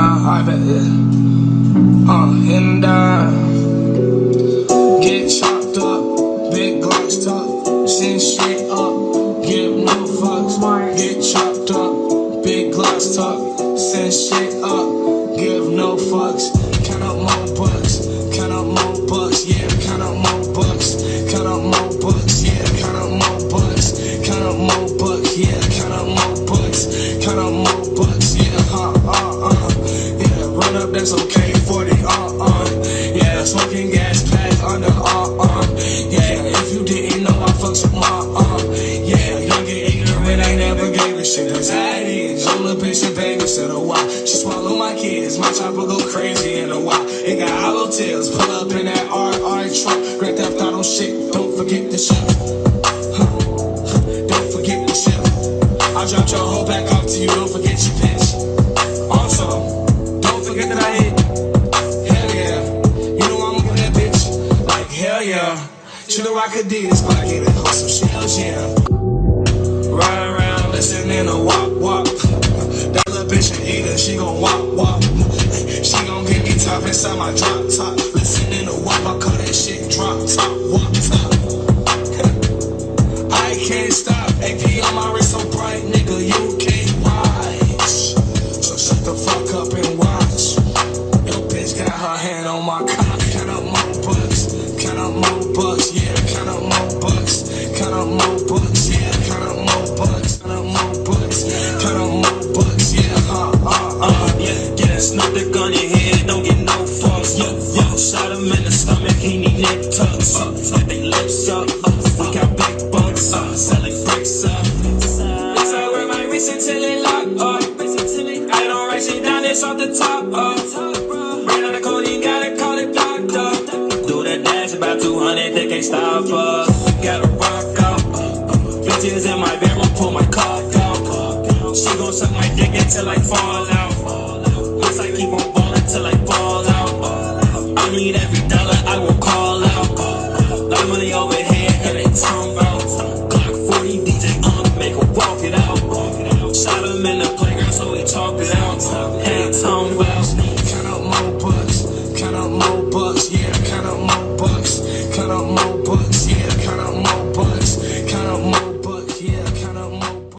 I bet it. Uh, uh, get chopped up, big glocks tucked, send shit up, give no fucks. Get chopped up, big glocks tucked, send shit up, give no fucks. Count up more bucks, count up more bucks, yeah, count up more bucks, count up more bucks, yeah, count up more bucks, count up more bucks, yeah, that's okay, 40, uh, uh, yeah, smoking gas, pass under, uh, uh, yeah, if you didn't know, I fucks with my, uh, yeah, young and ignorant, I never gave a shit, anxiety, your little bitch in Vegas, said a while, she swallow my kids, my chopper go crazy in a while, it got hollow tails, pull up in that RR truck, Grand Theft Auto shit, don't forget the shit, huh, don't forget the shit, I dropped your whole back yeah, you know I could do this, but I get it, hold some shells, yeah. Ride around listening to wop wop. That little bitch an eater, she gon' wop wop. She gon' get me top inside my drop top. Listening to wop, I call that shit drop top, wop top. I can't stop. AP on my wrist bucks. Yeah, count up more bucks. Count up more bucks. Yeah, count up more bucks. Count up more bucks. Count up more bucks. Yeah, uh, uh, uh. Yeah, yeah, snuck the gun in head, don't get no fucks. Yeah, yeah, shot him in the stomach, he need neck tucks. Uh, let they lips up, uh, we got big bucks, uh, selling bricks up. It's all where my wrist until it lock up. I don't write shit down, it's off the top up. About 200, they can't stop us. Gotta rock out. Bitches in my bedroom, pull my cock out. She gon' suck my dick until I fall out. Yes, I keep on ballin' till I fall out. I need every dollar, I will call out. Got money over here, and they tongue out. Glock 40 DJ on, make her walk it out. Shot him in the playground, so we talk it out. Hey, tongue out. but yeah, kinda low